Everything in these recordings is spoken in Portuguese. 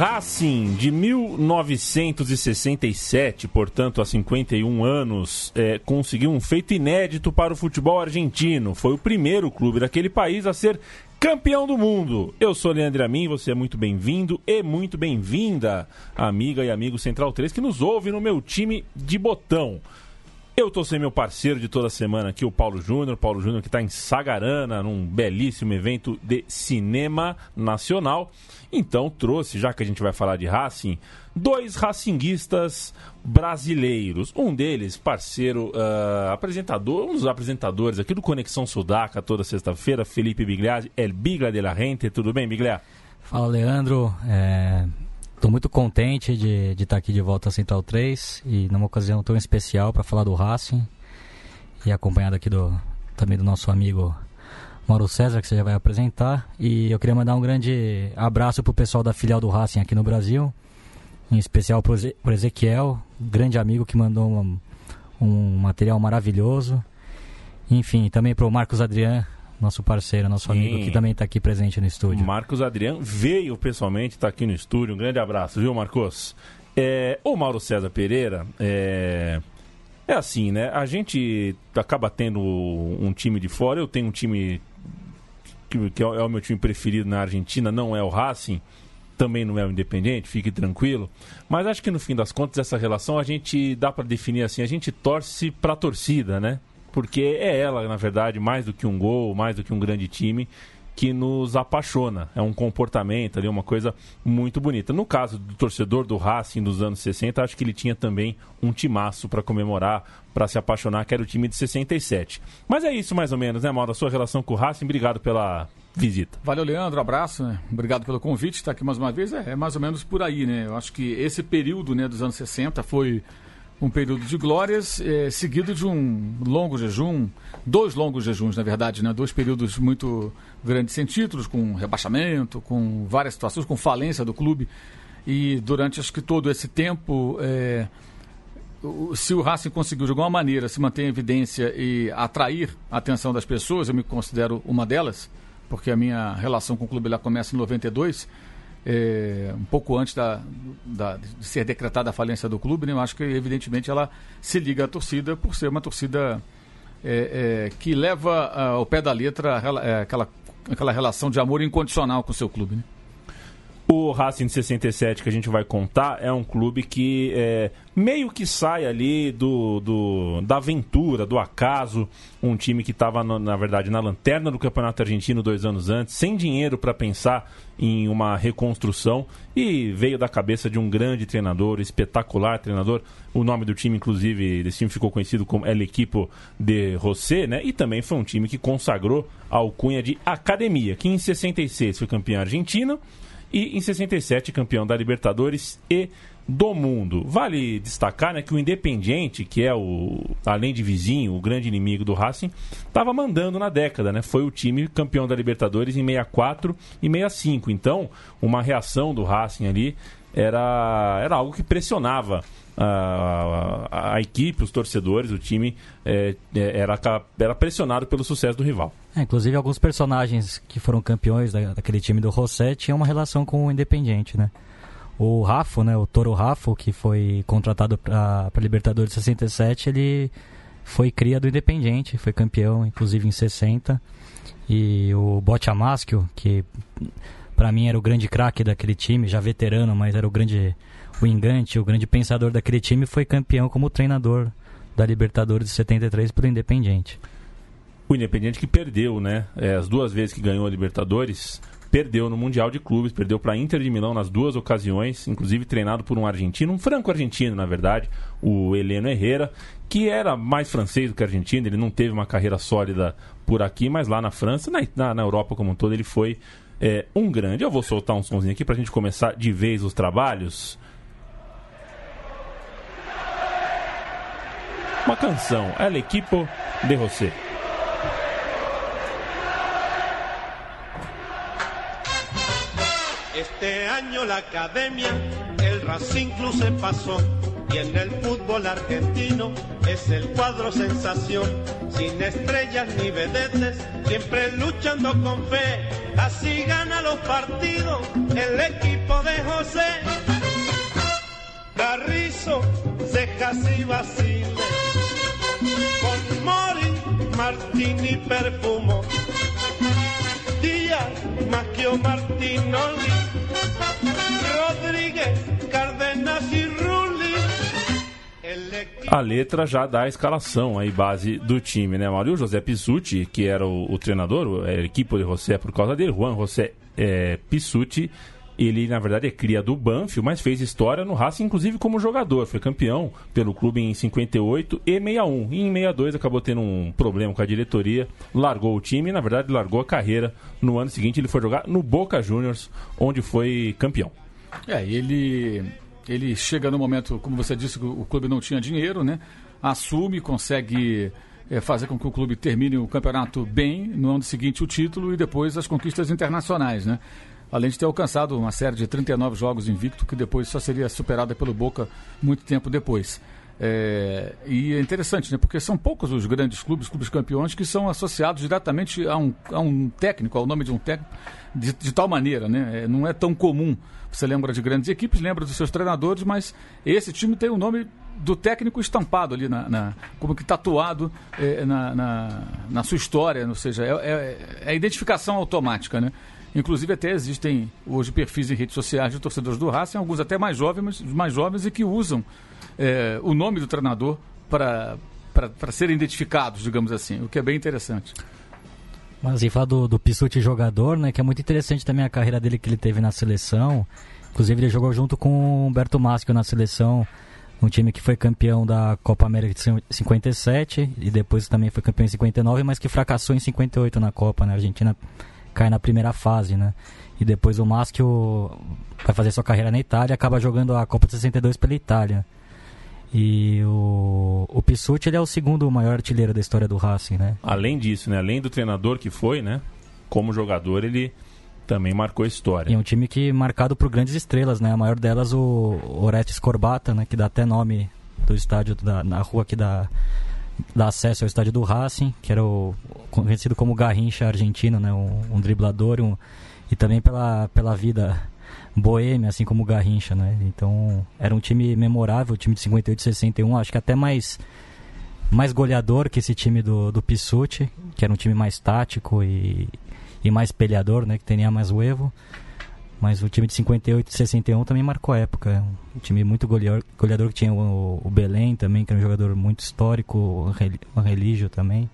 Racing de 1967, portanto há 51 anos, é, conseguiu um feito inédito para o futebol argentino. Foi o primeiro clube daquele país a ser campeão do mundo. Eu sou Leandro Amin, você é muito bem-vindo e muito bem-vinda, amiga e amigo Central 3 que nos ouve no meu time de botão. Eu tô sem meu parceiro de toda semana aqui, o Paulo Júnior. Paulo Júnior que está em Sagarana, num belíssimo evento de cinema nacional. Então trouxe, já que a gente vai falar de Racing, dois racinguistas brasileiros. Um deles, parceiro, uh, apresentador, um dos apresentadores aqui do Conexão Sudaca toda sexta-feira, Felipe Bigliazzi, El Bigla de la Rente. Tudo bem, Biglia? Fala, Leandro. É... Estou muito contente de, de estar aqui de volta à Central 3 e numa ocasião tão especial para falar do Racing e acompanhado aqui do, também do nosso amigo Mauro César, que você já vai apresentar. E eu queria mandar um grande abraço para o pessoal da filial do Racing aqui no Brasil, em especial para o Ezequiel, grande amigo que mandou um, um material maravilhoso. Enfim, também para o Marcos Adriano, nosso parceiro, nosso Sim. amigo, que também está aqui presente no estúdio. Marcos Adriano veio pessoalmente, está aqui no estúdio. Um grande abraço, viu, Marcos? É, o Mauro César Pereira, é, é assim, né? A gente acaba tendo um time de fora. Eu tenho um time que, que é o meu time preferido na Argentina, não é o Racing também não é o Independente, fique tranquilo. Mas acho que no fim das contas, essa relação a gente dá para definir assim: a gente torce para a torcida, né? Porque é ela, na verdade, mais do que um gol, mais do que um grande time, que nos apaixona. É um comportamento ali, uma coisa muito bonita. No caso do torcedor do Racing dos anos 60, acho que ele tinha também um timaço para comemorar, para se apaixonar, que era o time de 67. Mas é isso mais ou menos, né, Mauro? A sua relação com o Racing. Obrigado pela visita. Valeu, Leandro. abraço. Né? Obrigado pelo convite. Estar aqui mais uma vez. É, é mais ou menos por aí, né? Eu acho que esse período né, dos anos 60 foi um período de glórias, é, seguido de um longo jejum, dois longos jejuns, na verdade, né? dois períodos muito grandes sem títulos, com rebaixamento, com várias situações, com falência do clube. E durante acho que todo esse tempo, é, se o Racing conseguiu de alguma maneira se manter em evidência e atrair a atenção das pessoas, eu me considero uma delas, porque a minha relação com o clube lá começa em 92 é, um pouco antes da, da, de ser decretada a falência do clube, né? eu acho que evidentemente ela se liga à torcida por ser uma torcida é, é, que leva ao pé da letra é, aquela, aquela relação de amor incondicional com o seu clube. Né? O Racing de 67 que a gente vai contar é um clube que é, meio que sai ali do, do, da aventura, do acaso. Um time que estava, na verdade, na lanterna do Campeonato Argentino dois anos antes, sem dinheiro para pensar em uma reconstrução e veio da cabeça de um grande treinador, espetacular treinador. O nome do time, inclusive, desse time ficou conhecido como El Equipo de José, né? E também foi um time que consagrou a alcunha de Academia, que em 66 foi campeão argentino e em 67 campeão da Libertadores e do mundo. Vale destacar né, que o Independiente, que é o, além de vizinho, o grande inimigo do Racing, estava mandando na década, né? Foi o time campeão da Libertadores em 64 e 65. Então, uma reação do Racing ali era, era algo que pressionava a, a, a, equipe, os torcedores, o time é, é, era, era pressionado pelo sucesso do rival. É, inclusive, alguns personagens que foram campeões da, daquele time do José tinham uma relação com o Independiente, né? O Rafa, né, o Toro Rafa, que foi contratado para Libertadores 67, ele foi cria do Independiente, foi campeão, inclusive em 60. E o Bote Amaschio, que para mim era o grande craque daquele time, já veterano, mas era o grande o Ingante, o grande pensador daquele time, foi campeão como treinador da Libertadores de 73 pelo Independiente. O Independiente que perdeu, né? É, as duas vezes que ganhou a Libertadores, perdeu no Mundial de Clubes, perdeu para Inter de Milão nas duas ocasiões, inclusive treinado por um argentino, um franco-argentino, na verdade, o Heleno Herrera, que era mais francês do que argentino, ele não teve uma carreira sólida por aqui, mas lá na França, na, na Europa como um todo, ele foi é, um grande. Eu vou soltar um somzinho aqui para a gente começar de vez os trabalhos. Uma canção, El Equipo de José. Este año la academia, el Racing Club se pasó. Y en el fútbol argentino es el cuadro sensación, sin estrellas ni vedetes, siempre luchando con fe, así gana los partidos el equipo de José. Carrizo, cejas y Basile, con Mori, Martín y Perfumo, Díaz, Maquio Martinoli, Rodríguez, Cárdenas y. A letra já dá a escalação aí, base do time, né, Mauro? E o José Pissuti, que era o, o treinador, a equipe de José por causa dele, Juan José é, Pissuti, ele, na verdade, é cria do Banfield, mas fez história no Racing, inclusive como jogador. Foi campeão pelo clube em 58 e 61. E em 62 acabou tendo um problema com a diretoria, largou o time e, na verdade, largou a carreira. No ano seguinte, ele foi jogar no Boca Juniors, onde foi campeão. É, ele, ele chega no momento, como você disse, que o clube não tinha dinheiro, né? Assume, consegue é, fazer com que o clube termine o campeonato bem, no ano seguinte o título e depois as conquistas internacionais, né? Além de ter alcançado uma série de 39 jogos invicto, que depois só seria superada pelo Boca muito tempo depois. É, e é interessante, né? Porque são poucos os grandes clubes, clubes campeões, que são associados diretamente a um, a um técnico, ao nome de um técnico, de, de tal maneira, né? É, não é tão comum. Você lembra de grandes equipes, lembra dos seus treinadores, mas esse time tem o nome do técnico estampado ali, na, na como que tatuado é, na, na, na, sua história, ou seja, é, é, é identificação automática, né? Inclusive até existem hoje perfis em redes sociais de torcedores do Racing, alguns até mais jovens, mais jovens e que usam é, o nome do treinador para serem identificados, digamos assim, o que é bem interessante. Mas e falar do, do Pissuti jogador, né, que é muito interessante também a carreira dele que ele teve na seleção. Inclusive ele jogou junto com o Humberto Maschio na seleção, um time que foi campeão da Copa América de 57 e depois também foi campeão em 59, mas que fracassou em 58 na Copa, né? A Argentina cai na primeira fase, né? E depois o Maschio vai fazer sua carreira na Itália, acaba jogando a Copa de 62 pela Itália. E o, o Pissuti ele é o segundo maior artilheiro da história do Racing, né? Além disso, né? Além do treinador que foi, né? Como jogador, ele também marcou história. E é um time que marcado por grandes estrelas, né? A maior delas o Orestes Corbata, né? Que dá até nome do estádio, da, na rua que dá, dá acesso ao estádio do Racing, que era o, conhecido como Garrincha argentino, né? Um, um driblador um, e também pela, pela vida boêmia, assim como o Garrincha, né? Então, era um time memorável, o time de 58 e 61, acho que até mais mais goleador que esse time do, do Pissuti, que era um time mais tático e, e mais peleador, né? Que tinha mais o Evo. Mas o time de 58 e 61 também marcou a época. Um time muito goleador, goleador que tinha o, o Belém também, que era um jogador muito histórico, o Religio também.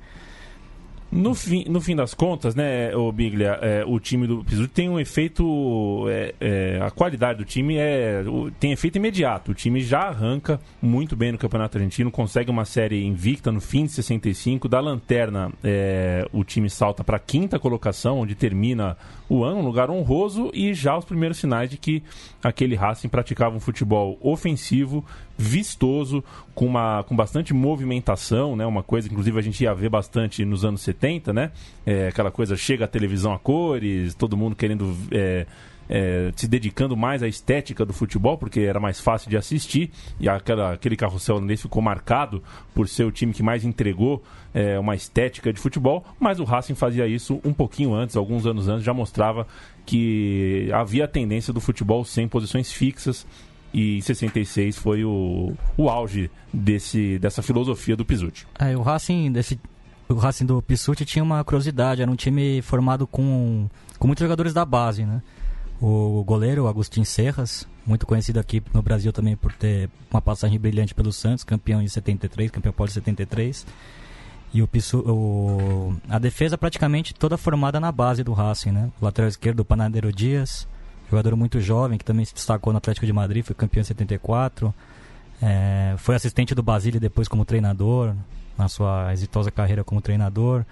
No fim, no fim das contas, né, o Biglia, é, o time do Pisuti tem um efeito. É, é, a qualidade do time é o, tem efeito imediato. O time já arranca muito bem no Campeonato Argentino, consegue uma série invicta no fim de 65. Da lanterna, é, o time salta para a quinta colocação, onde termina o ano, um lugar honroso, e já os primeiros sinais de que aquele Racing praticava um futebol ofensivo, vistoso, com, uma, com bastante movimentação, né? Uma coisa, inclusive, a gente ia ver bastante nos anos 70, né? É, aquela coisa, chega a televisão a cores, todo mundo querendo... É, é, se dedicando mais à estética do futebol, porque era mais fácil de assistir, e aquela, aquele carrossel holandês ficou marcado por ser o time que mais entregou é, uma estética de futebol, mas o Racing fazia isso um pouquinho antes, alguns anos antes, já mostrava que havia a tendência do futebol sem posições fixas, e 66 foi o, o auge desse, dessa filosofia do Pisuti. É, o Racing desse o Racing do Pisuti tinha uma curiosidade, era um time formado com, com muitos jogadores da base, né? O goleiro Agostinho Serras, muito conhecido aqui no Brasil também por ter uma passagem brilhante pelo Santos, campeão em 73, campeão pós 73. E o, Pissu, o a defesa praticamente toda formada na base do Racing, né? O lateral esquerdo, o Panadeiro Dias, jogador muito jovem que também se destacou no Atlético de Madrid, foi campeão em 74. É, foi assistente do Basile depois como treinador, na sua exitosa carreira como treinador.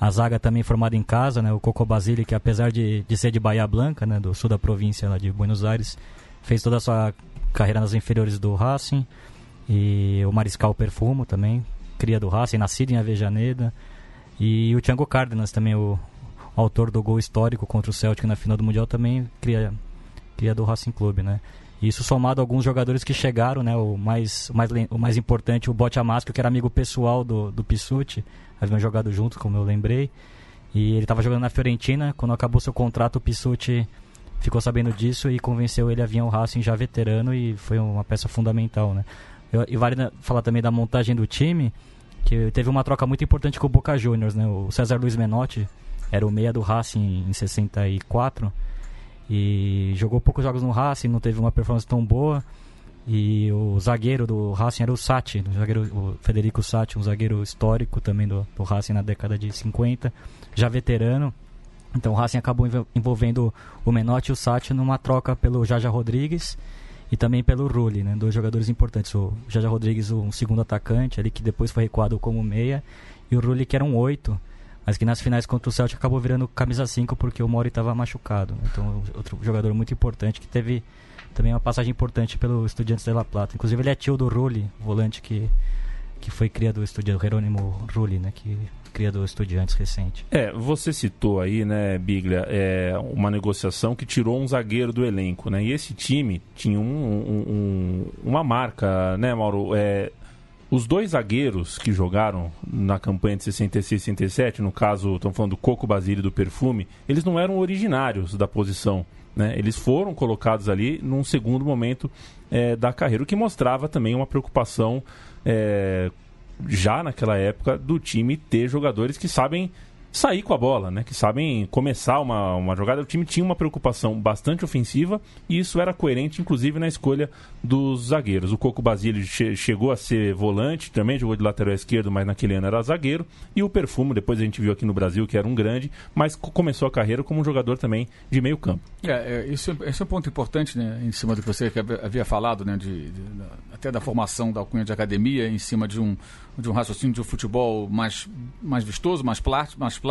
A zaga também formada em casa, né? O Coco Basile, que apesar de, de ser de Bahia Blanca, né? Do sul da província lá de Buenos Aires, fez toda a sua carreira nas inferiores do Racing. E o Mariscal Perfumo também, cria do Racing, nascido em Avejaneda. E o Thiago Cárdenas também, o, autor do gol histórico contra o Celtic na final do Mundial, também cria, cria do Racing Clube, né? Isso somado a alguns jogadores que chegaram, né? O mais, o mais, o mais importante, o Bote Amasco, que era amigo pessoal do, do Pissuti, haviam jogado junto, como eu lembrei. E ele estava jogando na Fiorentina, quando acabou seu contrato, o Pissuti ficou sabendo disso e convenceu ele a vir ao Racing já veterano e foi uma peça fundamental, né? Eu, e vale falar também da montagem do time, que teve uma troca muito importante com o Boca Juniors, né? O César Luiz Menotti era o meia do Racing em 64 e jogou poucos jogos no Racing, não teve uma performance tão boa. E o zagueiro do Racing era o Sati, o, zagueiro, o Federico Sati, um zagueiro histórico também do, do Racing na década de 50, já veterano. Então o Racing acabou envolvendo o Menotti e o Sati numa troca pelo Jaja Rodrigues e também pelo Rulli, né? Dois jogadores importantes. O Jaja Rodrigues, um segundo atacante ali, que depois foi recuado como meia, e o Rulli, que era um oito, mas que nas finais contra o Celtic acabou virando camisa 5 porque o Mori estava machucado. Então, outro jogador muito importante que teve também uma passagem importante pelo Estudiantes de La Plata. Inclusive, ele é tio do Rulli, volante que, que foi criado do Estudiantes, Jerônimo Rulli, né? Que cria do Estudiantes recente. É, você citou aí, né, Biglia, é, uma negociação que tirou um zagueiro do elenco, né? E esse time tinha um, um, um, uma marca, né, Mauro? É, os dois zagueiros que jogaram na campanha de 66 e 67, no caso, estamos falando do Coco Basile do Perfume, eles não eram originários da posição. Né? Eles foram colocados ali num segundo momento é, da carreira, o que mostrava também uma preocupação é, já naquela época do time ter jogadores que sabem sair com a bola, né? Que sabem começar uma, uma jogada. O time tinha uma preocupação bastante ofensiva e isso era coerente, inclusive, na escolha dos zagueiros. O Coco Basile che chegou a ser volante, também jogou de lateral esquerdo, mas naquele ano era zagueiro. E o Perfumo, depois a gente viu aqui no Brasil que era um grande, mas começou a carreira como um jogador também de meio campo. É, é isso, esse é um ponto importante, né? Em cima do que você havia falado, né? De, de, até da formação da alcunha de academia, em cima de um, de um raciocínio de um futebol mais, mais vistoso, mais plástico, mais plástico,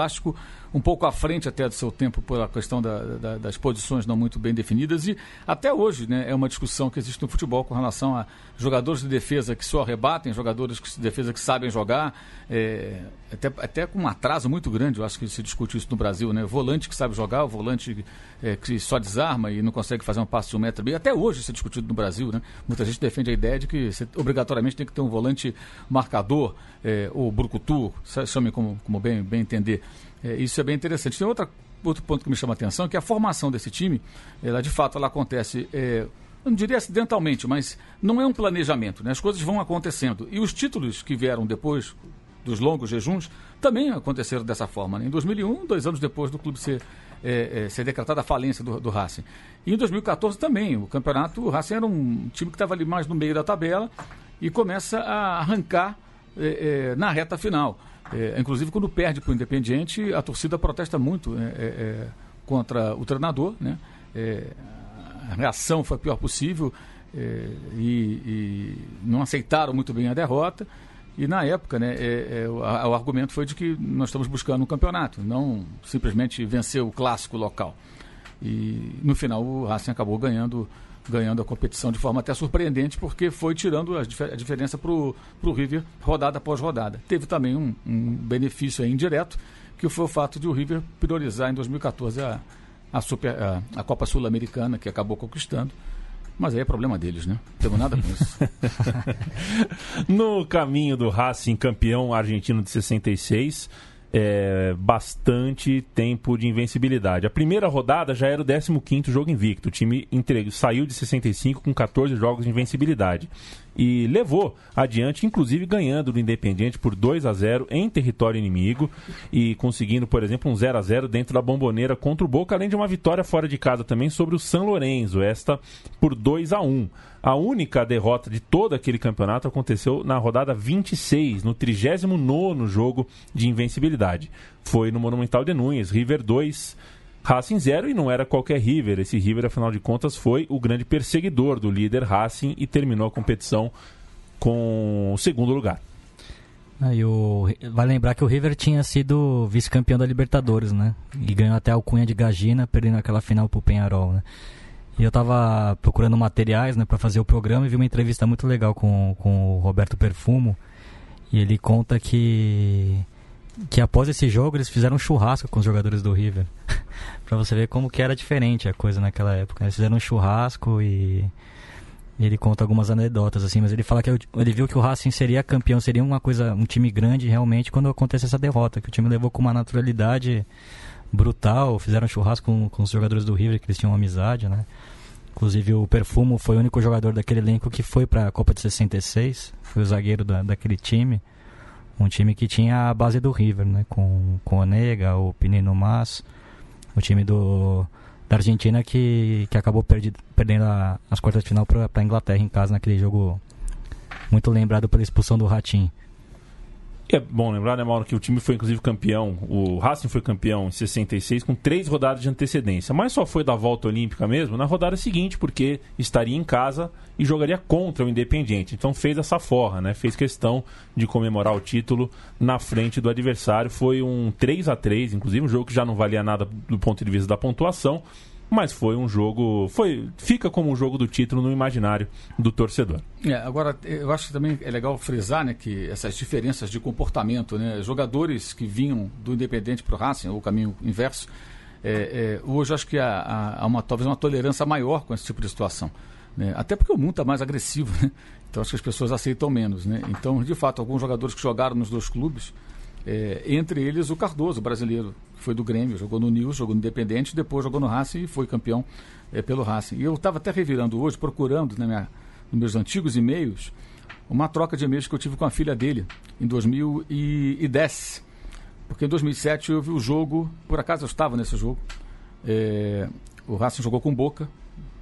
um pouco à frente até do seu tempo pela questão da, da, das posições não muito bem definidas e até hoje né, é uma discussão que existe no futebol com relação a jogadores de defesa que só arrebatem, jogadores de defesa que sabem jogar, é, até, até com um atraso muito grande, eu acho que se discute isso no Brasil, né? Volante que sabe jogar, o volante é, que só desarma e não consegue fazer um passe de um metro bem. Até hoje isso é discutido no Brasil, né? Muita gente defende a ideia de que você, obrigatoriamente tem que ter um volante marcador, é, ou brucutu, chame como, como bem, bem entender. É, isso é bem interessante. Tem outra, outro ponto que me chama a atenção, que a formação desse time, ela de fato ela acontece é, eu não diria acidentalmente, mas não é um planejamento, né? As coisas vão acontecendo. E os títulos que vieram depois dos longos jejuns também aconteceram dessa forma. Né? Em 2001, dois anos depois do clube ser, é, é, ser decretada a falência do, do Racing. E em 2014 também, o campeonato, o Racing era um time que estava ali mais no meio da tabela e começa a arrancar é, é na reta final. É, inclusive, quando perde para o Independiente, a torcida protesta muito é, contra o treinador, né? a reação foi a pior possível é, e, e, não aceitaram muito bem a derrota. E na época, né, é, é, o, a, o, argumento foi de que nós estamos buscando um campeonato, não simplesmente vencer o clássico local. E no final o Racing acabou ganhando, ganhando a competição de forma até surpreendente, porque foi tirando a, a diferença para o River rodada após rodada. Teve também um, um benefício indireto, que foi o fato de o River priorizar em 2014 a a, super, a, a Copa Sul-Americana, que acabou conquistando. Mas aí é problema deles, né? Não temos nada com isso. no caminho do Racing, campeão argentino de 66, é, bastante tempo de invencibilidade. A primeira rodada já era o 15 jogo invicto. O time entre... saiu de 65 com 14 jogos de invencibilidade e levou adiante, inclusive ganhando do Independiente por 2 a 0 em território inimigo e conseguindo, por exemplo, um 0 a 0 dentro da bomboneira contra o Boca, além de uma vitória fora de casa também sobre o São Lourenço, esta por 2 a 1. A única derrota de todo aquele campeonato aconteceu na rodada 26, no 39º jogo de invencibilidade. Foi no Monumental de Nunes, River 2, Racing 0 e não era qualquer River. Esse River, afinal de contas, foi o grande perseguidor do líder Racing e terminou a competição com o segundo lugar. Aí ah, o, vai lembrar que o River tinha sido vice-campeão da Libertadores, né? E ganhou até a alcunha de Gagina, perdendo aquela final pro Penharol, né? E eu tava procurando materiais, né, para fazer o programa e vi uma entrevista muito legal com, com o Roberto Perfumo. E ele conta que que após esse jogo eles fizeram um churrasco com os jogadores do River. para você ver como que era diferente a coisa naquela época. Eles fizeram um churrasco e ele conta algumas anedotas assim, mas ele fala que ele viu que o Racing seria campeão, seria uma coisa, um time grande realmente quando acontece essa derrota, que o time levou com uma naturalidade brutal, fizeram churrasco com, com os jogadores do River que eles tinham amizade, né? Inclusive o Perfumo foi o único jogador daquele elenco que foi para a Copa de 66, foi o zagueiro da, daquele time. Um time que tinha a base do River, né? Com, com o Nega, o Pinino Mas, o time do, da Argentina que, que acabou perdi, perdendo a, as quartas de final para a Inglaterra em casa naquele jogo muito lembrado pela expulsão do Ratinho. É bom lembrar, né, Mauro, que o time foi inclusive campeão, o Racing foi campeão em 66 com três rodadas de antecedência, mas só foi da volta olímpica mesmo na rodada seguinte, porque estaria em casa e jogaria contra o Independiente. Então fez essa forra, né? Fez questão de comemorar o título na frente do adversário. Foi um 3 a 3 inclusive um jogo que já não valia nada do ponto de vista da pontuação, mas foi um jogo. foi Fica como um jogo do título no imaginário do torcedor. É, agora, eu acho que também é legal frisar né, que essas diferenças de comportamento, né, jogadores que vinham do Independente para o Racing, ou o caminho inverso, é, é, hoje acho que há, há, uma, talvez uma tolerância maior com esse tipo de situação. Né? Até porque o mundo está mais agressivo, né? então acho que as pessoas aceitam menos. Né? Então, de fato, alguns jogadores que jogaram nos dois clubes é, entre eles o Cardoso, brasileiro, que foi do Grêmio, jogou no News, jogou no Independente, depois jogou no Racing e foi campeão é, pelo Racing. E eu estava até revirando hoje, procurando na minha, nos meus antigos e-mails, uma troca de e-mails que eu tive com a filha dele em 2010. Porque em 2007 eu vi o jogo, por acaso eu estava nesse jogo. É, o Racing jogou com Boca,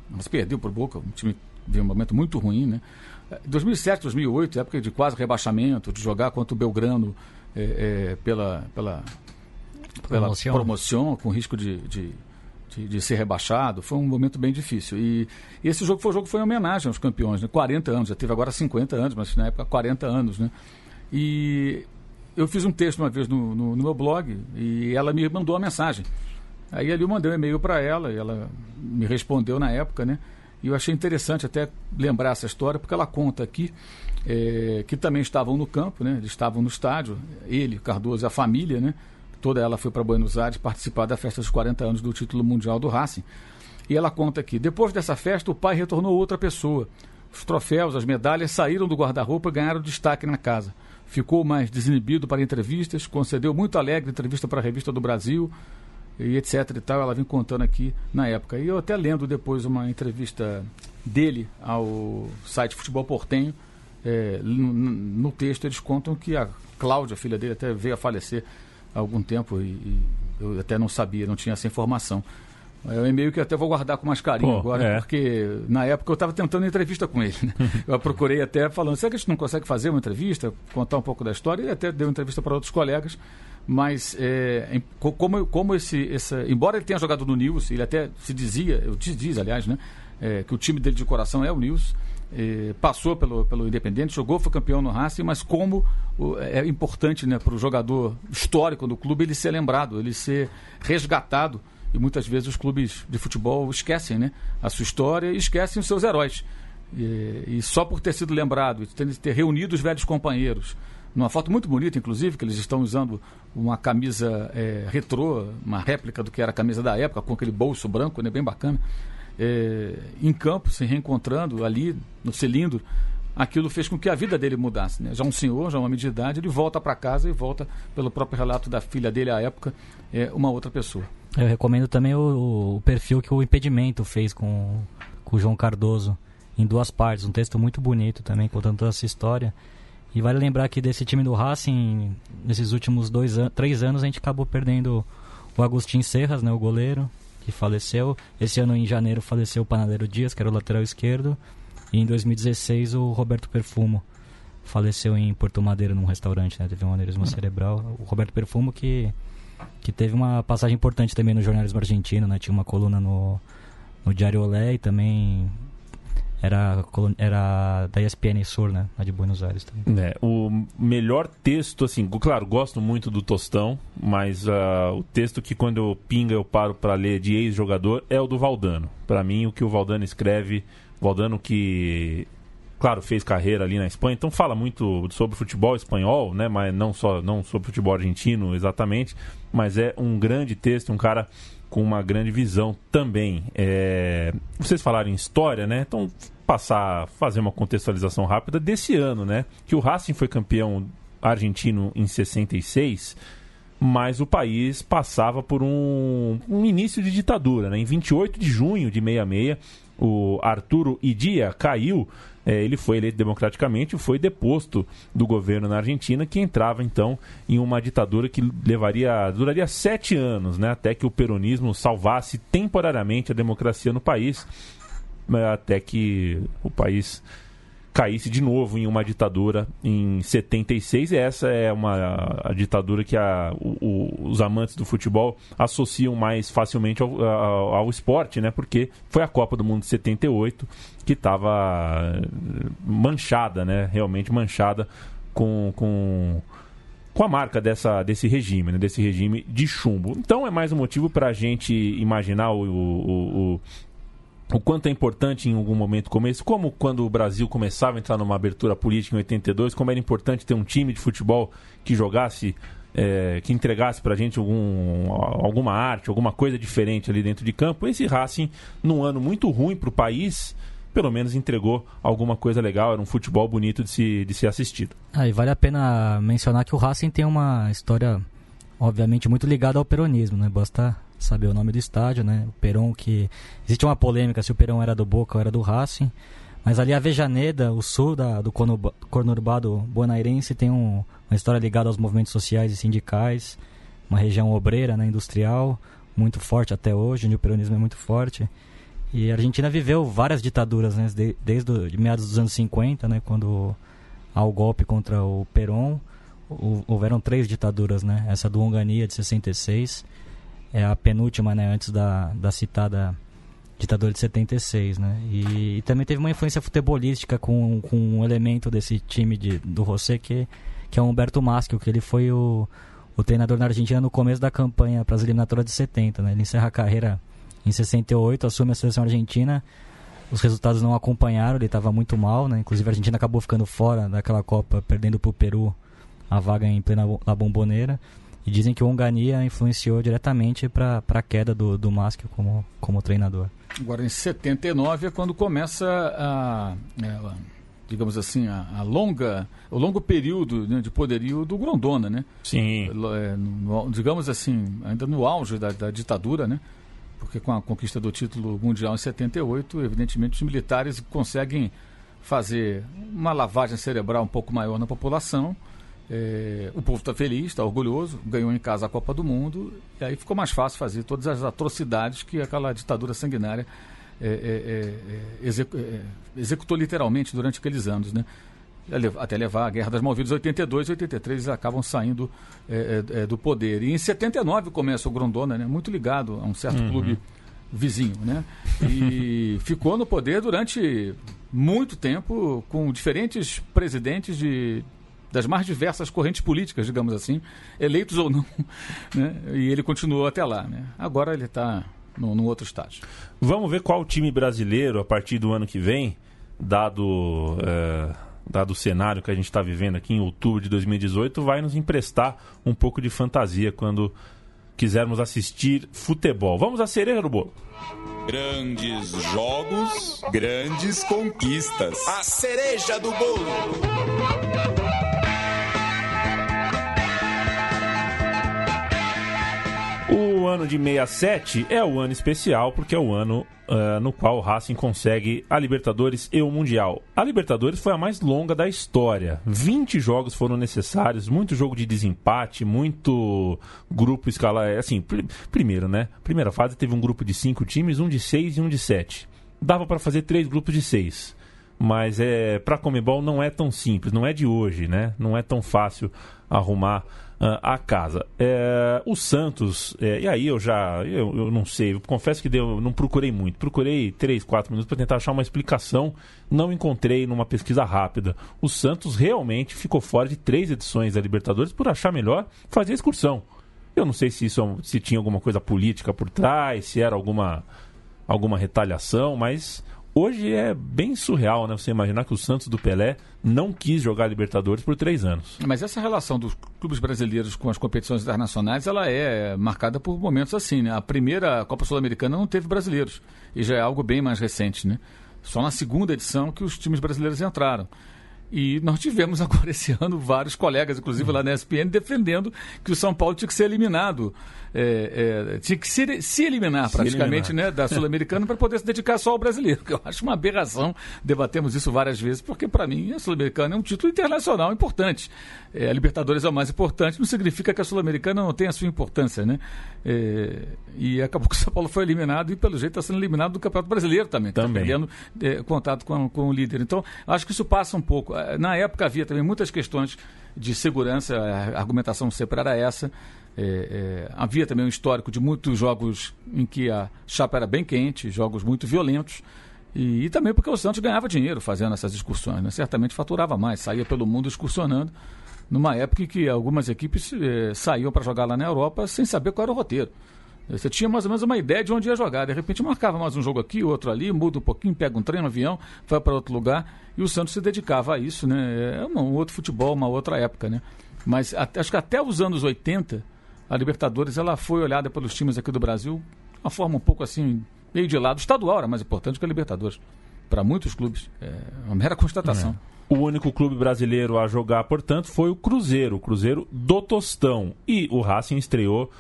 mas perdeu por Boca, um time de um momento muito ruim, né? 2007, 2008, época de quase rebaixamento, de jogar contra o Belgrano é, é, pela, pela, pela promoção. promoção, com risco de, de, de, de, ser rebaixado. Foi um momento bem difícil. E, e esse jogo foi um jogo foi em homenagem aos campeões, né? 40 anos, já teve agora 50 anos, mas na época 40 anos. Né? E eu fiz um texto uma vez no, no, no meu blog e ela me mandou uma mensagem. Aí ali eu mandei um e-mail para ela e ela me respondeu na época, né? E eu achei interessante até lembrar essa história, porque ela conta aqui é, que também estavam no campo, né? Eles estavam no estádio, ele, Cardoso e a família, né? Toda ela foi para Buenos Aires participar da festa dos 40 anos do título mundial do Racing. E ela conta aqui: depois dessa festa, o pai retornou outra pessoa. Os troféus, as medalhas saíram do guarda-roupa e ganharam destaque na casa. Ficou mais desinibido para entrevistas, concedeu muito alegre entrevista para a Revista do Brasil, e etc e tal. Ela vem contando aqui na época. E eu até lendo depois uma entrevista dele ao site Futebol Portenho. É, no, no, texto eles contam que a Cláudia, filha dele, até veio a falecer há algum tempo e, e eu até não sabia, não tinha essa informação. É um e-mail que eu até vou guardar com mais carinho Pô, agora, é. porque na época eu estava tentando entrevista com ele. Né? Eu procurei até falando, será que a gente não consegue fazer uma entrevista, contar um pouco da história? Ele até deu entrevista para outros colegas, mas é, como, como esse, essa, embora ele tenha jogado no News, ele até se dizia, eu diz, diz aliás, né, é, que o time dele de coração é o News, é, passou pelo, pelo Independente, jogou, foi campeão no Racing, mas como o, é importante né, para o jogador histórico do clube ele ser lembrado, ele ser resgatado. E muitas vezes os clubes de futebol esquecem né, a sua história e esquecem os seus heróis. E, e só por ter sido lembrado, ter, ter reunido os velhos companheiros, numa foto muito bonita, inclusive, que eles estão usando uma camisa é, retrô, uma réplica do que era a camisa da época, com aquele bolso branco, né, bem bacana, é, em campo, se reencontrando ali no cilindro. Aquilo fez com que a vida dele mudasse. Né? Já um senhor, já um homem de idade, ele volta para casa e volta, pelo próprio relato da filha dele à época, é, uma outra pessoa. Eu recomendo também o, o perfil que o Impedimento fez com, com o João Cardoso, em duas partes. Um texto muito bonito também, contando toda essa história. E vale lembrar que desse time do Racing, nesses últimos dois an três anos, a gente acabou perdendo o Agostinho Serras, né, o goleiro, que faleceu. Esse ano, em janeiro, faleceu o Panadeiro Dias, que era o lateral esquerdo. E em 2016, o Roberto Perfumo faleceu em Porto Madeiro, num restaurante, né, teve um aneurisma cerebral. O Roberto Perfumo que, que teve uma passagem importante também no jornalismo argentino, né, tinha uma coluna no, no Diário Olé e também era, era da ESPN Sur, né? A de Buenos Aires também. É, o melhor texto, assim, claro, gosto muito do Tostão, mas uh, o texto que quando eu pinga eu paro para ler de ex-jogador é o do Valdano. Para mim, o que o Valdano escreve, Valdano que claro, fez carreira ali na Espanha, então fala muito sobre futebol espanhol, né? Mas não só não sobre futebol argentino exatamente, mas é um grande texto, um cara com uma grande visão também. É... Vocês falaram em história, né? Então passar, fazer uma contextualização rápida desse ano, né? Que o Racing foi campeão argentino em 66 mas o país passava por um, um, início de ditadura. Né? Em 28 de junho de 66, o Arturo Idia caiu. É, ele foi eleito democraticamente e foi deposto do governo na Argentina, que entrava então em uma ditadura que levaria duraria sete anos, né, até que o peronismo salvasse temporariamente a democracia no país, até que o país caísse de novo em uma ditadura em 76. E essa é uma a ditadura que a, o, os amantes do futebol associam mais facilmente ao, ao, ao, esporte, né? Porque foi a Copa do Mundo de 78 que estava manchada, né? Realmente manchada com, com com a marca dessa, desse regime, né? desse regime de chumbo. Então é mais um motivo para a gente imaginar o, o, o, o quanto é importante em algum momento como esse, como quando o Brasil começava a entrar numa abertura política em 82, como era importante ter um time de futebol que jogasse, é, que entregasse pra gente algum, alguma arte, alguma coisa diferente ali dentro de campo. Esse Racing, num ano muito ruim para o país, pelo menos entregou alguma coisa legal, era um futebol bonito de se, de ser assistido. Ah, e vale a pena mencionar que o Racing tem uma história, obviamente, muito ligada ao peronismo, né? Basta saber o nome do estádio, né? O Peron que existe uma polêmica se o Peron era do Boca ou era do Racing, mas ali a Vejaneda, o sul da, do conurbado bonairense tem um, uma história ligada aos movimentos sociais e sindicais, uma região obreira, né, industrial, muito forte até hoje, onde o peronismo é muito forte. E a Argentina viveu várias ditaduras, né, desde, desde de meados dos anos 50, né, quando há o golpe contra o Perón, houveram três ditaduras, né? Essa do Ongania de 66, é a penúltima, né, antes da, da citada ditadura de 76, né? E, e, também teve uma influência futebolística com, com um elemento desse time de, do José que, que é o Humberto Maschio, que ele foi o, o treinador na Argentina no começo da campanha para as eliminatórias de 70, né? Ele encerra a carreira em 68, assume a seleção argentina. Os resultados não acompanharam, ele estava muito mal, né? Inclusive a Argentina acabou ficando fora daquela Copa, perdendo para o Peru a vaga em plena La Bombonera. E dizem que o Ongania influenciou diretamente para a queda do, do Maschio como, como treinador. Agora, em 79 é quando começa a, é, digamos assim, a, a, longa, o longo período né, de poderio do Grondona, né? Sim. É, no, digamos assim, ainda no auge da, da, ditadura, né? Porque com a conquista do título mundial em 78, evidentemente os militares conseguem fazer uma lavagem cerebral um pouco maior na população é, o povo está feliz, está orgulhoso, ganhou em casa a Copa do Mundo, e aí ficou mais fácil fazer todas as atrocidades que aquela ditadura sanguinária é, é, é, é executou literalmente durante aqueles anos. Né? Até levar a Guerra das Malvidas 82 e 83 eles acabam saindo do poder. E em 79 começa o Grondona, né? muito ligado a um certo uhum. clube vizinho. Né? E ficou no poder durante muito tempo, com diferentes presidentes de das mais diversas correntes políticas, digamos assim, eleitos ou não, né? e ele continuou até lá. Né? Agora ele está num outro estágio. Vamos ver qual time brasileiro, a partir do ano que vem, dado, é, dado o cenário que a gente está vivendo aqui em outubro de 2018, vai nos emprestar um pouco de fantasia quando quisermos assistir futebol. Vamos à cereja do bolo. Grandes jogos, grandes conquistas. A cereja do bolo. O ano de 67 é o ano especial porque é o ano uh, no qual o Racing consegue a Libertadores e o Mundial. A Libertadores foi a mais longa da história. 20 jogos foram necessários, muito jogo de desempate, muito grupo escalar. É, assim, pr primeiro, né? Primeira fase teve um grupo de 5 times, um de 6 e um de 7. Dava para fazer três grupos de 6 mas é para Comebol não é tão simples, não é de hoje, né? Não é tão fácil arrumar a casa. É, o Santos, é, e aí eu já, eu, eu não sei, eu confesso que deu, não procurei muito, procurei 3, 4 minutos para tentar achar uma explicação, não encontrei numa pesquisa rápida. O Santos realmente ficou fora de três edições da Libertadores por achar melhor fazer excursão. Eu não sei se isso se tinha alguma coisa política por trás, se era alguma alguma retaliação, mas Hoje é bem surreal, né? Você imaginar que o Santos do Pelé não quis jogar Libertadores por três anos. Mas essa relação dos clubes brasileiros com as competições internacionais, ela é marcada por momentos assim, né? A primeira Copa Sul-Americana não teve brasileiros. E já é algo bem mais recente, né? Só na segunda edição que os times brasileiros entraram. E nós tivemos agora esse ano vários colegas, inclusive lá na ESPN, defendendo que o São Paulo tinha que ser eliminado é, é, tinha que se, se eliminar se praticamente eliminar. Né, da Sul-Americana para poder se dedicar só ao brasileiro, que eu acho uma aberração. Debatemos isso várias vezes, porque para mim a Sul-Americana é um título internacional importante. É, a Libertadores é o mais importante, não significa que a Sul-Americana não tenha a sua importância, né? É, e acabou que o São Paulo foi eliminado e, pelo jeito, está sendo eliminado do Campeonato Brasileiro também, tá também. Está perdendo é, contato com, com o líder. Então, acho que isso passa um pouco. É, na época havia também muitas questões de segurança, a argumentação sempre era essa. É, é, havia também um histórico de muitos jogos em que a chapa era bem quente, jogos muito violentos, e, e também porque o Santos ganhava dinheiro fazendo essas excursões, né? certamente faturava mais, saía pelo mundo excursionando, numa época em que algumas equipes é, saíam para jogar lá na Europa sem saber qual era o roteiro. Você tinha mais ou menos uma ideia de onde ia jogar. De repente marcava mais um jogo aqui, outro ali, muda um pouquinho, pega um trem, um avião, vai para outro lugar. E o Santos se dedicava a isso, né? É um outro futebol, uma outra época, né? Mas acho que até os anos 80, a Libertadores ela foi olhada pelos times aqui do Brasil de uma forma um pouco assim, meio de lado. Estadual era mais importante que a Libertadores. Para muitos clubes. É uma mera constatação. É. O único clube brasileiro a jogar, portanto, foi o Cruzeiro, o Cruzeiro do Tostão. E o Racing estreou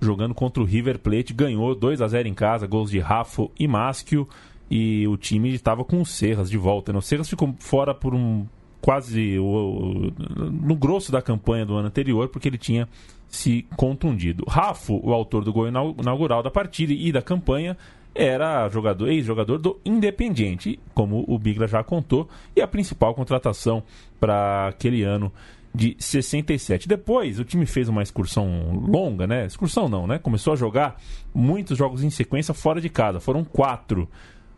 jogando contra o River Plate, ganhou 2 a 0 em casa, gols de Rafa e Maschio. E o time estava com o Serras de volta. Né? O Serras ficou fora por um quase o, o, no grosso da campanha do ano anterior, porque ele tinha se contundido. Rafo, o autor do gol inaugural da partida e da campanha, era jogador, ex-jogador do Independiente, como o Bigla já contou, e a principal contratação para aquele ano de 67. Depois o time fez uma excursão longa, né? Excursão não, né? Começou a jogar muitos jogos em sequência fora de casa. Foram quatro.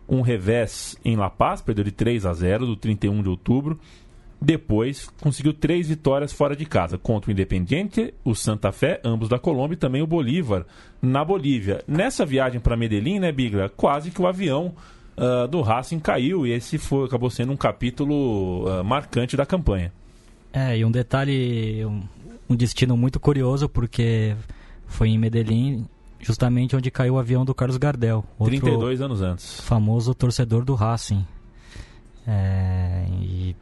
Um revés em La Paz, perdeu de 3 a 0 do 31 de outubro. Depois conseguiu três vitórias fora de casa contra o Independiente, o Santa Fé, ambos da Colômbia, e também o Bolívar na Bolívia. Nessa viagem para Medellín, né, Bigla? Quase que o avião uh, do Racing caiu e esse foi, acabou sendo um capítulo uh, marcante da campanha. É, e um detalhe, um, um destino muito curioso, porque foi em Medellín, justamente onde caiu o avião do Carlos Gardel. 32 anos antes. Famoso torcedor do Racing. É, e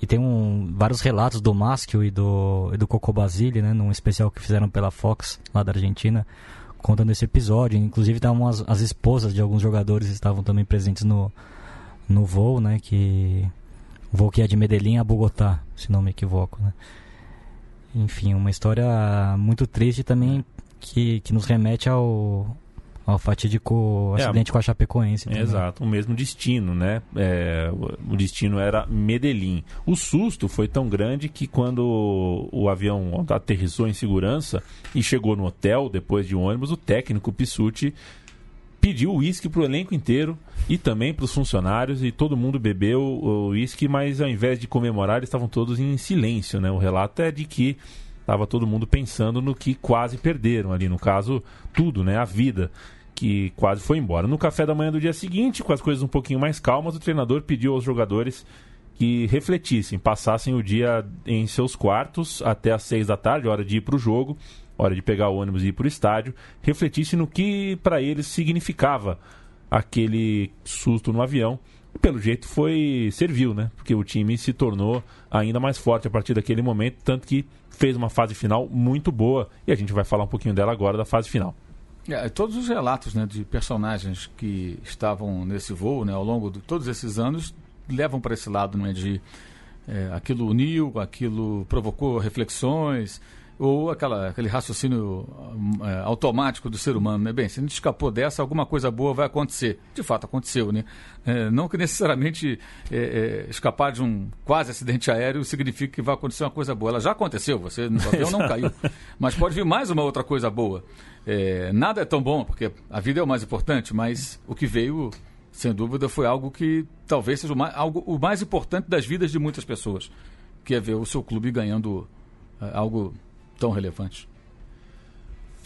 e tem um, vários relatos do Maschio e do, e do Coco Basile, né? Num especial que fizeram pela Fox, lá da Argentina, contando esse episódio. Inclusive, estavam as, as esposas de alguns jogadores estavam também presentes no, no voo, né? Que, voo que é de Medellín a Bogotá, se não me equivoco, né? Enfim, uma história muito triste também que, que nos remete ao, ao fatídico é, acidente com a Chapecoense. Também. Exato, o mesmo destino, né? É, o destino era Medellín. O susto foi tão grande que quando o avião aterrissou em segurança e chegou no hotel depois de um ônibus, o técnico Pissuti pediu uísque para o elenco inteiro e também para os funcionários e todo mundo bebeu o uísque, mas ao invés de comemorar, eles estavam todos em silêncio, né? O relato é de que estava todo mundo pensando no que quase perderam ali, no caso, tudo, né? A vida que quase foi embora. No café da manhã do dia seguinte, com as coisas um pouquinho mais calmas, o treinador pediu aos jogadores que refletissem, passassem o dia em seus quartos até às seis da tarde, hora de ir para o jogo, hora de pegar o ônibus e ir para o estádio, refletissem no que para eles significava aquele susto no avião. E pelo jeito foi serviu, né? Porque o time se tornou ainda mais forte a partir daquele momento, tanto que fez uma fase final muito boa e a gente vai falar um pouquinho dela agora da fase final. É, todos os relatos né, de personagens que estavam nesse voo né, ao longo de todos esses anos levam para esse lado né, de é, aquilo uniu, aquilo provocou reflexões, ou aquela, aquele raciocínio é, automático do ser humano, né? Bem, se a gente escapou dessa, alguma coisa boa vai acontecer. De fato, aconteceu, né? É, não que necessariamente é, é escapar de um quase acidente aéreo signifique que vai acontecer uma coisa boa. Ela já aconteceu, você no avião não caiu. Mas pode vir mais uma outra coisa boa. É, nada é tão bom, porque a vida é o mais importante, mas o que veio, sem dúvida, foi algo que talvez seja o mais, algo, o mais importante das vidas de muitas pessoas, que é ver o seu clube ganhando algo tão relevante.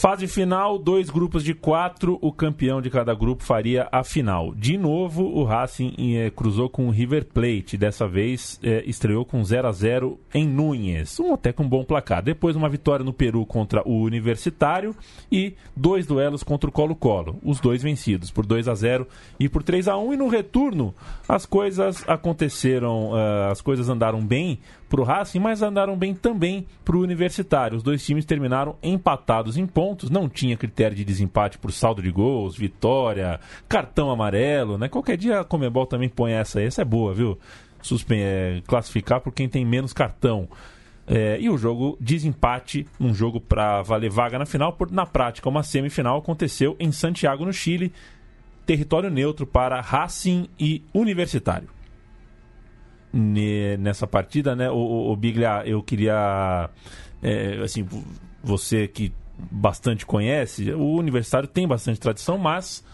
Fase final, dois grupos de quatro, o campeão de cada grupo faria a final. De novo, o Racing eh, cruzou com o River Plate, dessa vez eh, estreou com 0 a 0 em Núñez, um até com um bom placar. Depois uma vitória no Peru contra o Universitário e dois duelos contra o Colo-Colo, os dois vencidos por 2 a 0 e por 3 a 1 e no retorno as coisas aconteceram, uh, as coisas andaram bem para o Racing, mas andaram bem também para o Universitário. Os dois times terminaram empatados em pontos, não tinha critério de desempate por saldo de gols, vitória, cartão amarelo, né? Qualquer dia a Comebol também põe essa aí, essa é boa, viu? Suspen é, classificar por quem tem menos cartão. É, e o jogo desempate, um jogo para valer vaga na final, por, na prática, uma semifinal aconteceu em Santiago, no Chile, território neutro para Racing e Universitário nessa partida, né? O, o, Biglia, eu queria, é, assim, você que bastante conhece, o Universitário tem bastante tradição, mas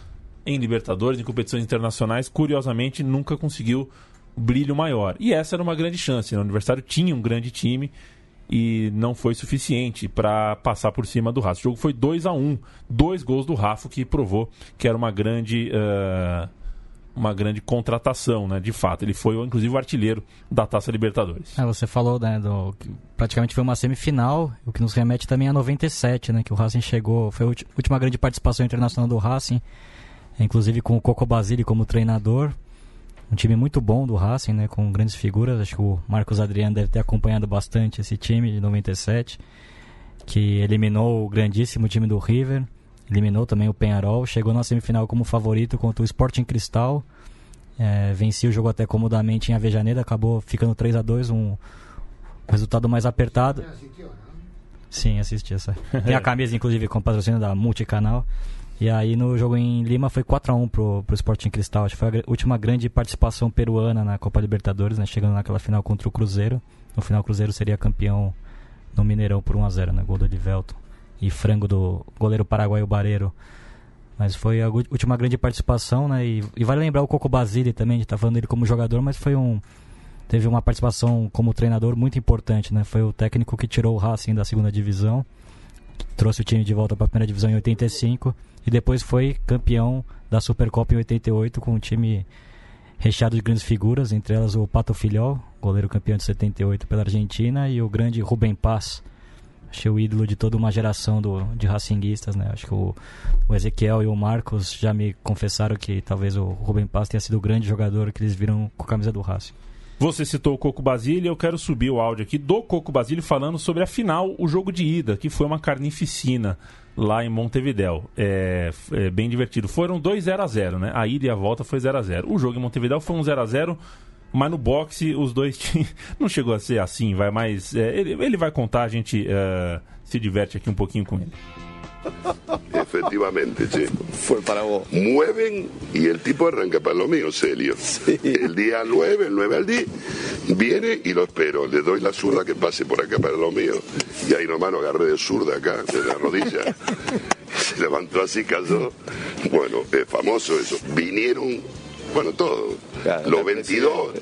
em Libertadores, em competições internacionais, curiosamente nunca conseguiu brilho maior. E essa era uma grande chance. Né? O Universitário tinha um grande time e não foi suficiente para passar por cima do Rafa. O jogo foi 2 a 1 um, dois gols do Rafa que provou que era uma grande uh, uma grande contratação, né? De fato, ele foi, inclusive, o artilheiro da Taça Libertadores. É, você falou, né, do, praticamente foi uma semifinal, o que nos remete também a 97, né? Que o Racing chegou, foi a última grande participação internacional do Racing, inclusive com o Coco Basile como treinador. Um time muito bom do Racing, né? Com grandes figuras. Acho que o Marcos Adriano deve ter acompanhado bastante esse time de 97, que eliminou o grandíssimo time do River eliminou também o Penharol, chegou na semifinal como favorito contra o Sporting Cristal, é, vencia o jogo até comodamente em Avejaneda, acabou ficando 3 a 2 um resultado mais apertado. Sim, assisti essa. Tem a camisa, inclusive, com patrocínio da Multicanal. E aí no jogo em Lima foi 4x1 pro, pro Sporting Cristal. Acho que foi a última grande participação peruana na Copa Libertadores, né? Chegando naquela final contra o Cruzeiro. No final o Cruzeiro seria campeão no Mineirão por 1x0, né? Gol do Edivelton e frango do goleiro paraguaio Bareiro. Mas foi a última grande participação, né? E, e vale lembrar o Coco Basile também, a gente tá falando dele como jogador, mas foi um. Teve uma participação como treinador muito importante, né? Foi o técnico que tirou o Racing da segunda divisão, trouxe o time de volta para a primeira divisão em 85 e depois foi campeão da Supercopa em 88 com um time recheado de grandes figuras, entre elas o Pato Filhol, goleiro campeão de 78 pela Argentina, e o grande Rubem Paz, Achei o ídolo de toda uma geração do, de racinguistas, né? Acho que o, o, Ezequiel e o Marcos já me confessaram que talvez o Rubem Paz tenha sido o grande jogador que eles viram com a camisa do Racing. Você citou o Coco Basílio, eu quero subir o áudio aqui do Coco Basílio falando sobre a final, o jogo de ida, que foi uma carnificina lá em Montevidéu. É, é bem divertido. Foram dois 0 a 0 né? A ida e a volta foi 0 a 0 O jogo em Montevidéu foi um 0 a 0 mas no boxe, os dois. Não chegou a ser assim, vai mais. É, ele, ele vai contar, a gente uh, se diverte aqui um pouquinho com ele. Efectivamente, sí. Fue para vos. Mueven y el tipo arranca para lo mío, Celio. Sí. El día 9, el 9 al día, viene y lo espero. Le doy la zurda que pase por acá para lo mío. Y ahí nomás lo agarré de zurda acá, de la rodilla. Se levantó así, cayó. Bueno, es famoso eso. Vinieron bueno, todo. Claro, los 22,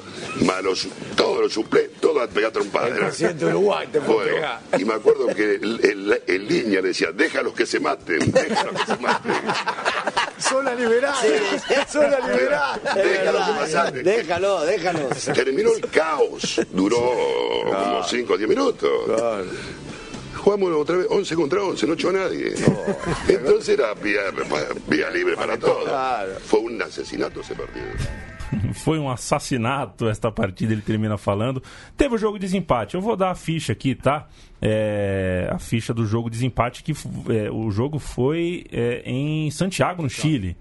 más los, todos los suplentes, todos a pegar trompada. El presidente Uruguay te bueno, Y me acuerdo que el, el, el línea decía, déjalos que se maten, déjalos que se maten. Zona liberada, sí. zona liberada. Déjalo que se maten. Déjalo, déjalo. Terminó el caos, duró claro. como 5 o 10 minutos. Claro jugamos otra vez 11 contra 11, no echó a nadie. Entonces era vía, vía libre para todos. Fue un asesinato ese partido. Foi um assassinato esta partida, ele termina falando. Teve o jogo de desempate. Eu vou dar a ficha aqui, tá? É, a ficha do jogo de desempate, que é, o jogo foi é, em Santiago, no Chile.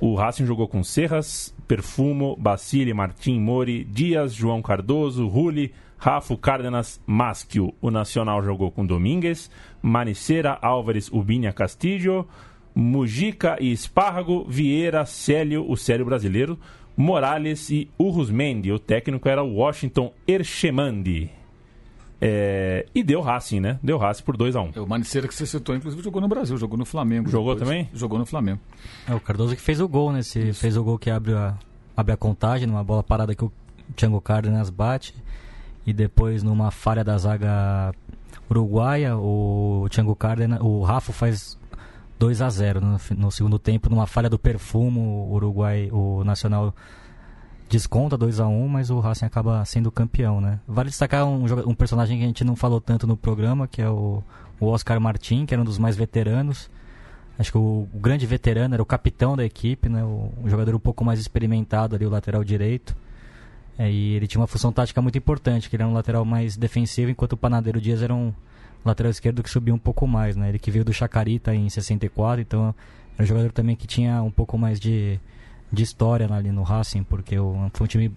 O Racing jogou com Serras, Perfumo, Bacile, Martim, Mori, Dias, João Cardoso, Rulli, Rafa Cárdenas Maschio, o Nacional jogou com Domingues, Manicera, Álvares, Ubinha, Castillo, Mujica e Espárrago, Vieira, Célio, o Célio brasileiro, Morales e Urrusmendi. O técnico era o Washington Erchemandi. É, e deu Racing, né? Deu Racing por 2x1. Um. É, o Maniceira que você citou, inclusive, jogou no Brasil, jogou no Flamengo. Jogou depois. também? Jogou no Flamengo. É o Cardoso que fez o gol. Isso. Fez o gol que abre a, abre a contagem, numa bola parada que o Thiago Cárdenas bate e depois numa falha da zaga uruguaia, o Thiago Cárdenas, o Rafa faz 2 a 0 no, no, segundo tempo, numa falha do perfumo, o Uruguai, o Nacional desconta 2 a 1 mas o Racing acaba sendo campeão, né? Vale destacar um, um personagem que a gente não falou tanto no programa, que é o, o Oscar Martin, que era um dos mais veteranos. Acho que o, o grande veterano era o capitão da equipe, né? O, um jogador um pouco mais experimentado ali, o lateral direito. É, e ele tinha uma função tática muito importante, que ele era um lateral mais defensivo, enquanto o Panadeiro Dias era um lateral esquerdo que subia um pouco mais, né? Ele que veio do Chacarita em 64, então era um jogador também que tinha um pouco mais de, de história ali no Racing, porque o, foi um time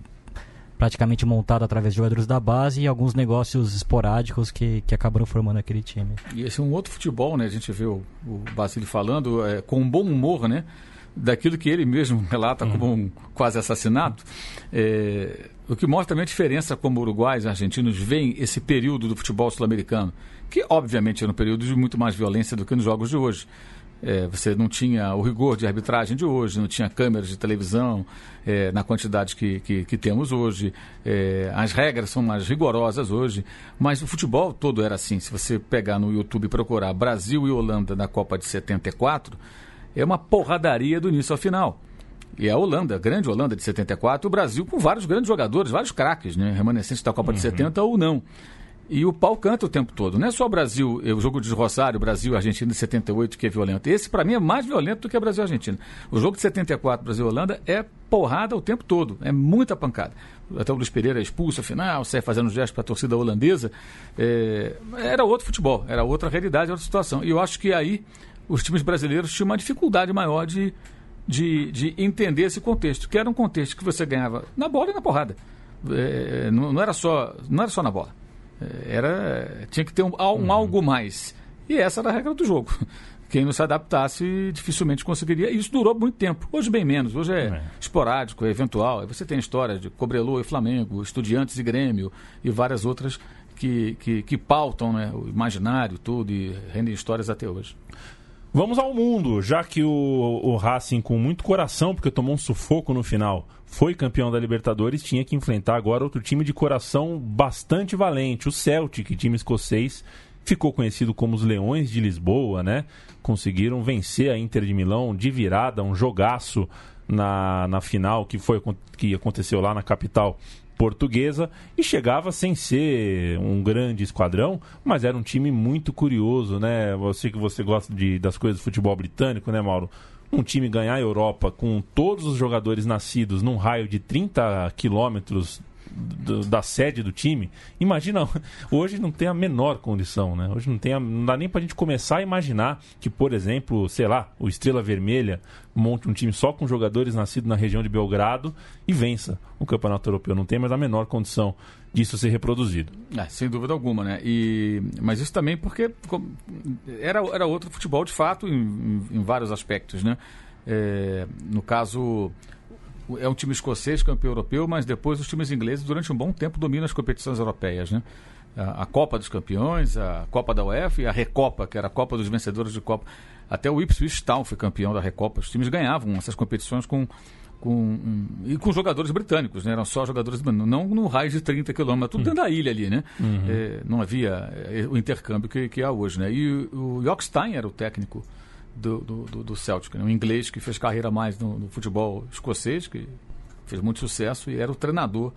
praticamente montado através de jogadores da base e alguns negócios esporádicos que, que acabaram formando aquele time. E esse é um outro futebol, né? A gente vê o, o Basile falando é, com um bom humor, né? Daquilo que ele mesmo relata uhum. como um quase assassinato. É, o que mostra também a diferença como uruguais e argentinos veem esse período do futebol sul-americano, que obviamente era um período de muito mais violência do que nos jogos de hoje. É, você não tinha o rigor de arbitragem de hoje, não tinha câmeras de televisão é, na quantidade que, que, que temos hoje. É, as regras são mais rigorosas hoje, mas o futebol todo era assim. Se você pegar no YouTube e procurar Brasil e Holanda na Copa de 74, é uma porradaria do início ao final. E a Holanda, a grande Holanda de 74, o Brasil com vários grandes jogadores, vários craques, né? remanescentes da Copa uhum. de 70 ou não. E o pau canta o tempo todo. Não é só o Brasil, o jogo de Rosário, Brasil Argentina de 78 que é violento. Esse, para mim, é mais violento do que o Brasil Argentina. O jogo de 74, Brasil Holanda, é porrada o tempo todo. É muita pancada. Até o Luiz Pereira expulso, afinal, sai fazendo gesto para a torcida holandesa. É... Era outro futebol, era outra realidade, outra situação. E eu acho que aí os times brasileiros tinham uma dificuldade maior de, de, de entender esse contexto, que era um contexto que você ganhava na bola e na porrada. É... Não, não, era só, não era só na bola. Era, tinha que ter um, um uhum. algo mais. E essa era a regra do jogo. Quem não se adaptasse dificilmente conseguiria. E isso durou muito tempo. Hoje, bem menos. Hoje é, é. esporádico, é eventual. Você tem histórias de Cobreloa e Flamengo, Estudiantes e Grêmio e várias outras que, que, que pautam né, o imaginário tudo e rendem histórias até hoje. Vamos ao mundo, já que o, o Racing, com muito coração, porque tomou um sufoco no final, foi campeão da Libertadores, tinha que enfrentar agora outro time de coração bastante valente, o Celtic, time escocês, ficou conhecido como os Leões de Lisboa, né? Conseguiram vencer a Inter de Milão de virada, um jogaço na, na final que foi que aconteceu lá na capital portuguesa e chegava sem ser um grande esquadrão, mas era um time muito curioso, né? Você que você gosta de, das coisas do futebol britânico, né, Mauro? Um time ganhar a Europa com todos os jogadores nascidos num raio de 30 quilômetros do, da sede do time, imagina, hoje não tem a menor condição, né? Hoje não tem a, não dá nem pra gente começar a imaginar que, por exemplo, sei lá, o Estrela Vermelha monte um time só com jogadores nascidos na região de Belgrado e vença o Campeonato Europeu. Não tem mais a menor condição disso ser reproduzido. É, sem dúvida alguma, né? E, mas isso também porque era, era outro futebol de fato em, em, vários aspectos, né? É, no caso, é um time escocês, campeão europeu, mas depois os times ingleses, durante um bom tempo, dominam as competições europeias, né? A, a Copa dos Campeões, a Copa da UEFA e a Recopa, que era a Copa dos Vencedores de Copa. Até o Ipswich Town foi campeão da Recopa. Os times ganhavam essas competições com com, um, e com jogadores britânicos, né? eram só jogadores não no raio de 30 quilômetros, tudo dentro da ilha ali, né? Uhum. É, não havia é, o intercâmbio que, que há hoje, né? E o, o Jockstein era o técnico do, do, do Celtic, né? um inglês que fez carreira mais no, no, futebol escocês, que fez muito sucesso e era o treinador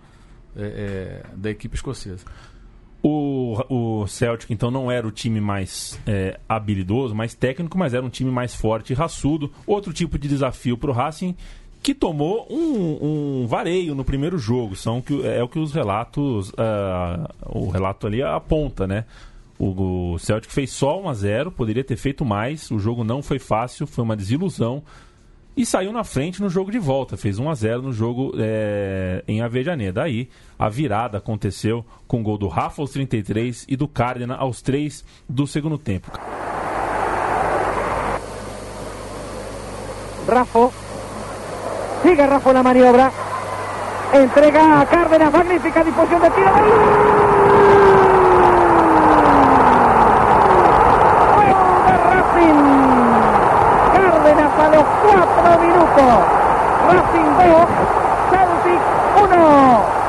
é, é, da equipe escocesa. O, o Celtic, então, não era o time mais é, habilidoso, mais técnico, mas era um time mais forte e raçudo. Outro tipo de desafio para o Racing, que tomou um, um, vareio no primeiro jogo. São que, é o que os relatos, uh, o relato ali aponta, né? O, Celtic fez só 1 a 0 poderia ter feito mais. O jogo não foi fácil, foi uma desilusão. E saiu na frente no jogo de volta. Fez 1 a 0 no jogo é, em Avejaneira. Daí a virada aconteceu com o gol do Rafa aos 33 e do Cárdenas aos 3 do segundo tempo. Rafa. Sigue Rafa na maniobra. Entrega a Cárdenas. Magnífica disposição de tiro. los cuatro minutos. Racing 2, Celtic 1.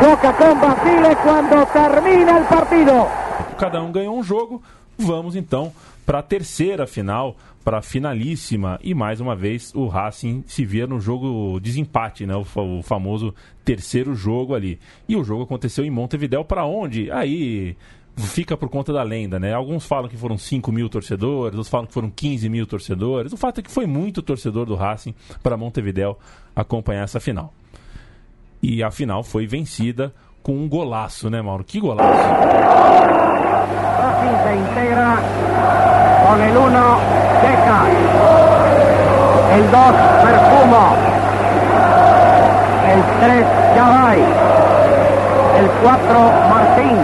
Choca com Basile quando termina o partido. Cada um ganhou um jogo. Vamos então para a terceira final, para a finalíssima. E mais uma vez o Racing se via no jogo desempate, né? O, o famoso terceiro jogo ali. E o jogo aconteceu em Montevidéu, para onde? Aí fica por conta da lenda, né? Alguns falam que foram 5 mil torcedores, outros falam que foram 15 mil torcedores. O fato é que foi muito torcedor do Racing para Montevidéu acompanhar essa final. E a final foi vencida com um golaço, né, Mauro? Que golaço! Racing se integra con el 1 Deca, el 2 Perfumo, el 3 Chavay, el 4 Martín,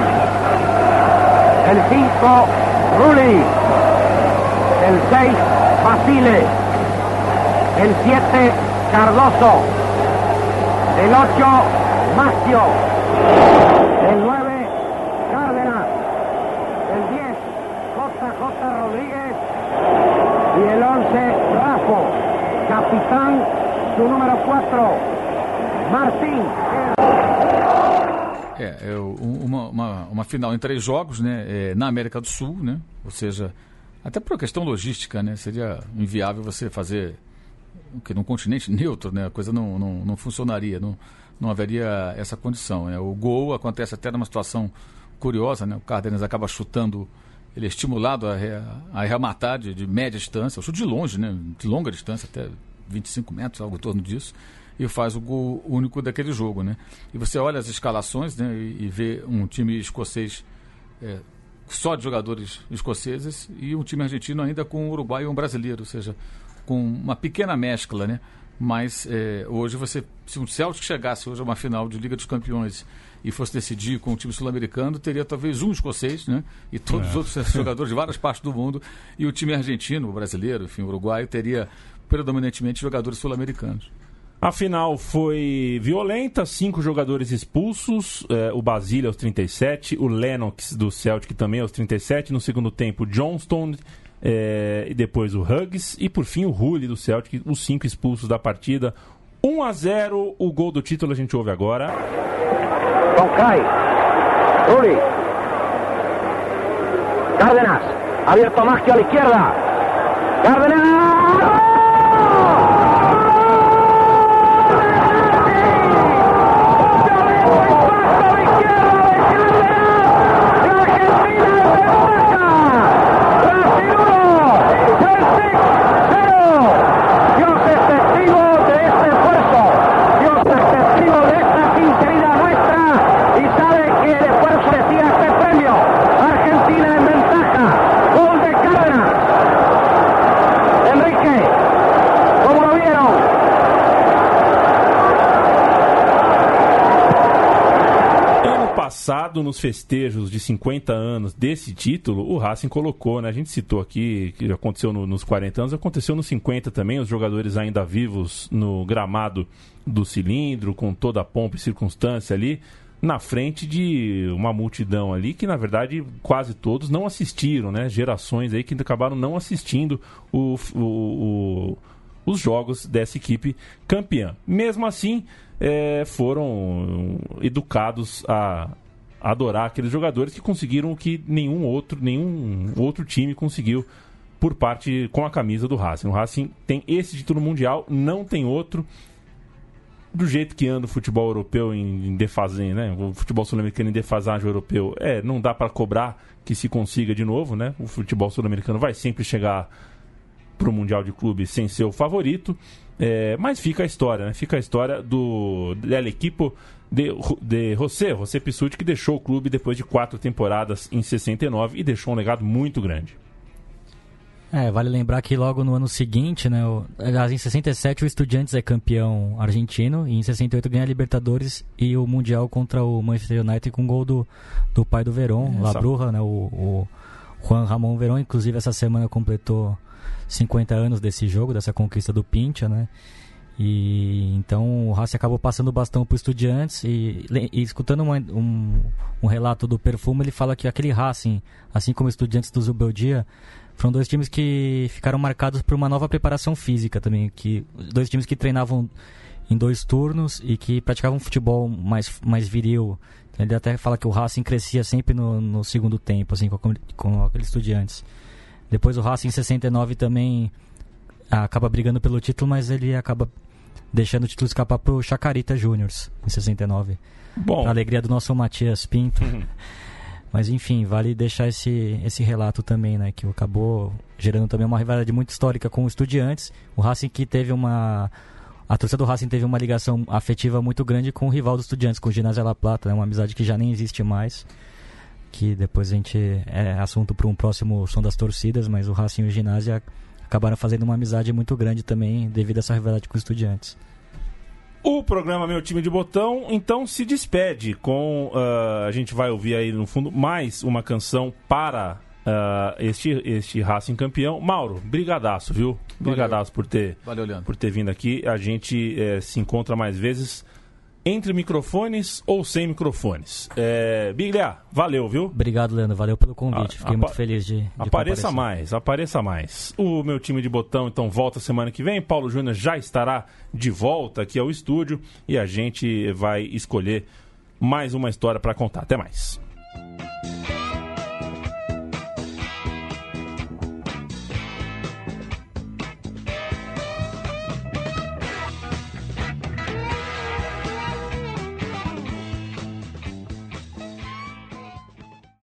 el 5 Rulli, el 6 Basile, el 7 Cardoso, el 8 Macio, el 9 su número 4 Martín. É, é um- uma, uma, uma final em três jogos, né? é, na América do Sul, né? Ou seja, até por questão logística, né? Seria inviável você fazer que num continente neutro, né? A coisa não, não, não funcionaria, não, não haveria essa condição. Né? O gol acontece até numa situação curiosa, né? O Cárdenas acaba chutando, ele é estimulado a, re- a arrematar de, de média distância, o chute de longe, né? De longa distância, até 25 metros, algo em torno disso, e faz o gol único daquele jogo, né? E você olha as escalações, né? E, e vê um time escocês é, só de jogadores escoceses e um time argentino ainda com um uruguaio e um brasileiro, ou seja, com uma pequena mescla, né? Mas é, hoje você, se o Celtic chegasse hoje a uma final de Liga dos Campeões e fosse decidir com o time sul-americano, teria talvez um escocês, né? E todos os outros jogadores de várias partes do mundo e o time argentino, o brasileiro, enfim, o uruguaio teria predominantemente jogadores sul-americanos. A final foi violenta, cinco jogadores expulsos, eh, o Basile aos 37, o Lennox do Celtic também aos 37, no segundo tempo Johnston eh, e depois o Huggs e por fim o Hulli do Celtic, os cinco expulsos da partida. 1 a 0, o gol do título a gente ouve agora. Con Cray, Rulli, Cárdenas, abierto Maggio a la izquierda, Cárdenas. Dios es testigo de este esfuerzo. Dios es testigo de esta sinceridad nuestra y sabe que el esfuerzo decía este premio. Argentina en ventaja. Gol de Cárdenas. Enrique, ¿cómo lo vieron? Ano nos festejos de 50 anos desse título, o Racing colocou, né? A gente citou aqui que aconteceu no- nos 40 anos, aconteceu nos 50 também, os jogadores ainda vivos no gramado do cilindro, com toda a pompa e circunstância ali, na frente de uma multidão ali que, na verdade, quase todos não assistiram, né? Gerações aí que acabaram não assistindo o- o- o os jogos dessa equipe campeã. Mesmo assim, eh, foram educados a adorar aqueles jogadores que conseguiram o que nenhum outro, nenhum outro time conseguiu por parte com a camisa do Racing. O Racing tem esse título mundial, não tem outro. Do jeito que anda o futebol europeu em, em defasagem, né? O futebol sul-americano em defasagem europeu, é, não dá para cobrar que se consiga de novo, né? O futebol sul-americano vai sempre chegar para o Mundial de Clubes sem ser o favorito. É, mas fica a história, né? Fica a história do del de, de José, José Pissuti, que deixou o clube depois de quatro temporadas em 69 e deixou um legado muito grande. É, vale lembrar que logo no ano seguinte, né, o, em 67 o Estudiantes é campeão argentino e em 68 ganha a Libertadores e o Mundial contra o Manchester United com gol do, do pai do Verón, Bruja, né, o, o Juan Ramon Verón, inclusive essa semana completou 50 anos desse jogo, dessa conquista do Pincha, né? E então o Racing acabou passando o bastão para Estudiantes e, e escutando uma- um, um relato do Perfume, ele fala que aquele Racing, assim como Estudiantes do Zubeldia, foram dois times que ficaram marcados por uma nova preparação física também, que dois times que treinavam em dois turnos e que praticava um futebol mais, mais viril. Ele até fala que o Racing crescia sempre no, no segundo tempo, assim, com, com aqueles estudiantes. Depois o Racing em 69 também acaba brigando pelo título, mas ele acaba deixando o título escapar pro Chacarita Juniors em 69. Bom. Pra alegria do nosso Matias Pinto. Mas enfim, vale deixar esse, esse relato também, né? Que acabou gerando também uma rivalidade muito histórica com os estudiantes. O Racing que teve uma. A torcida do Racing teve uma ligação afetiva muito grande com o rival dos estudiantes, com o Ginásio La Plata, né? Uma amizade que já nem existe mais. Que depois a gente. É assunto para um próximo som das torcidas, mas o Racing e o Ginásio acabaram fazendo uma amizade muito grande também devido a essa rivalidade com os estudiantes. O programa Meu Time de Botão, então, se despede com. Uh, a gente vai ouvir aí no fundo mais uma canção para uh, este, este Racing campeão. Mauro, brigadaço, viu? Brigadaço por ter, Valeu, por ter vindo aqui. A gente eh, se encontra mais vezes entre microfones ou sem microfones. É, Biglia, valeu, viu? Obrigado, Leandro. Valeu pelo convite. Fiquei Apa- muito feliz de, de Apareça mais, apareça mais. O meu time de botão então volta semana que vem. Paulo Júnior já estará de volta aqui ao estúdio e a gente vai escolher mais uma história para contar. Até mais.